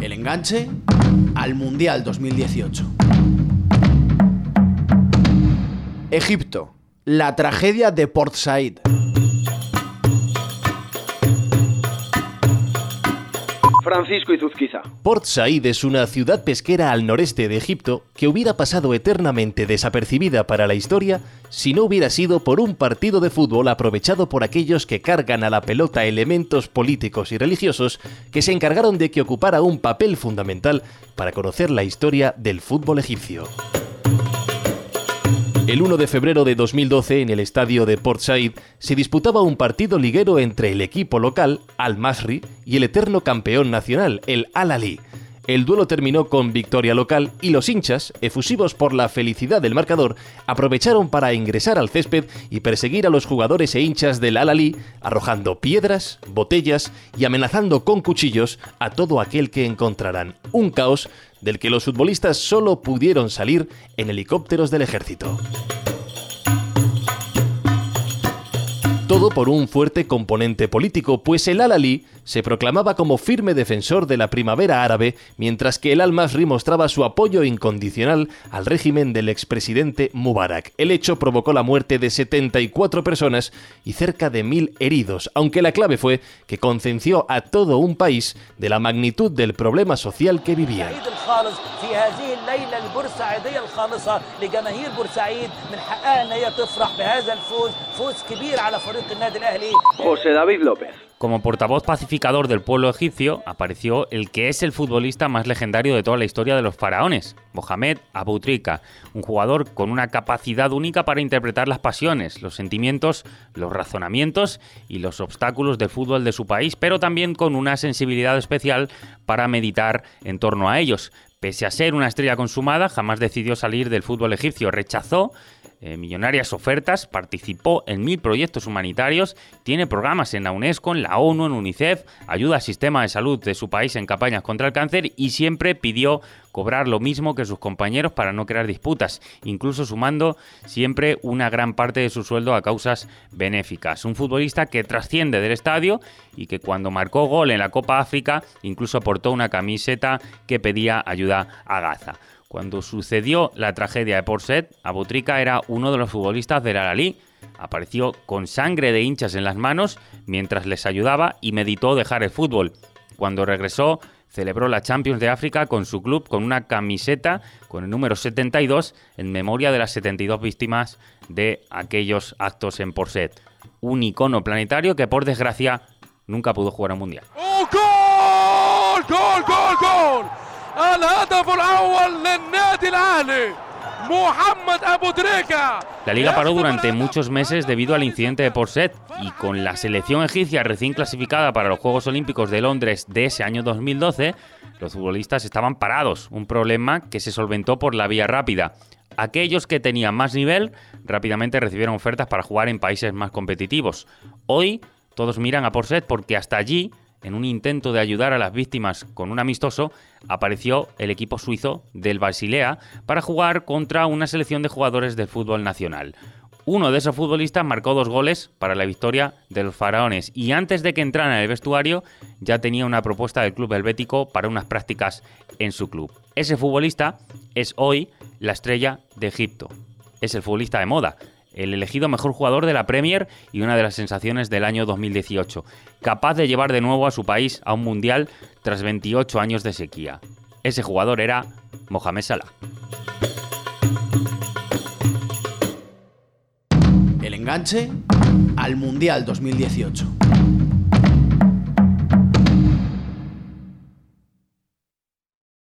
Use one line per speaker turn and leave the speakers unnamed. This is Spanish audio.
El enganche al Mundial 2018. Egipto. La tragedia de Port Said.
Francisco Izuzquiza.
Port Said es una ciudad pesquera al noreste de Egipto que hubiera pasado eternamente desapercibida para la historia si no hubiera sido por un partido de fútbol aprovechado por aquellos que cargan a la pelota elementos políticos y religiosos que se encargaron de que ocupara un papel fundamental para conocer la historia del fútbol egipcio. El 1 de febrero de 2012, en el estadio de Port Said, se disputaba un partido liguero entre el equipo local, Al-Masri, y el eterno campeón nacional, el Al-Ali. El duelo terminó con victoria local y los hinchas, efusivos por la felicidad del marcador, aprovecharon para ingresar al césped y perseguir a los jugadores e hinchas del Al-Ali, arrojando piedras, botellas y amenazando con cuchillos a todo aquel que encontraran. Un caos del que los futbolistas solo pudieron salir en helicópteros del ejército. Todo por un fuerte componente político, pues el Al-Ali se proclamaba como firme defensor de la primavera árabe, mientras que el Al-Masri mostraba su apoyo incondicional al régimen del expresidente Mubarak. El hecho provocó la muerte de 74 personas y cerca de mil heridos, aunque la clave fue que concenció a todo un país de la magnitud del problema social que vivían.
José David López.
Como portavoz pacificador del pueblo egipcio apareció el que es el futbolista más legendario de toda la historia de los faraones, Mohamed Abu Trika, un jugador con una capacidad única para interpretar las pasiones, los sentimientos, los razonamientos y los obstáculos del fútbol de su país, pero también con una sensibilidad especial para meditar en torno a ellos. Pese a ser una estrella consumada, jamás decidió salir del fútbol egipcio, rechazó eh, millonarias ofertas, participó en mil proyectos humanitarios, tiene programas en la UNESCO, en la ONU, en UNICEF, ayuda al sistema de salud de su país en campañas contra el cáncer y siempre pidió cobrar lo mismo que sus compañeros para no crear disputas, incluso sumando siempre una gran parte de su sueldo a causas benéficas. Un futbolista que trasciende del estadio y que cuando marcó gol en la Copa África incluso aportó una camiseta que pedía ayuda a Gaza. Cuando sucedió la tragedia de Porset, Abutrika era uno de los futbolistas del Al-Ali. Apareció con sangre de hinchas en las manos mientras les ayudaba y meditó dejar el fútbol. Cuando regresó, celebró la Champions de África con su club con una camiseta con el número 72 en memoria de las 72 víctimas de aquellos actos en Porset. Un icono planetario que por desgracia nunca pudo jugar un mundial.
¡Oh, gol! ¡Gol, gol, gol!
La liga paró durante muchos meses debido al incidente de Porset y con la selección egipcia recién clasificada para los Juegos Olímpicos de Londres de ese año 2012, los futbolistas estaban parados, un problema que se solventó por la vía rápida. Aquellos que tenían más nivel rápidamente recibieron ofertas para jugar en países más competitivos. Hoy todos miran a Porset porque hasta allí en un intento de ayudar a las víctimas con un amistoso, apareció el equipo suizo del Basilea para jugar contra una selección de jugadores del fútbol nacional. Uno de esos futbolistas marcó dos goles para la victoria de los faraones y antes de que entrara en el vestuario ya tenía una propuesta del club helvético para unas prácticas en su club. Ese futbolista es hoy la estrella de Egipto. Es el futbolista de moda, el elegido mejor jugador de la Premier y una de las sensaciones del año 2018, capaz de llevar de nuevo a su país a un mundial tras 28 años de sequía. Ese jugador era Mohamed Salah.
El enganche al Mundial 2018.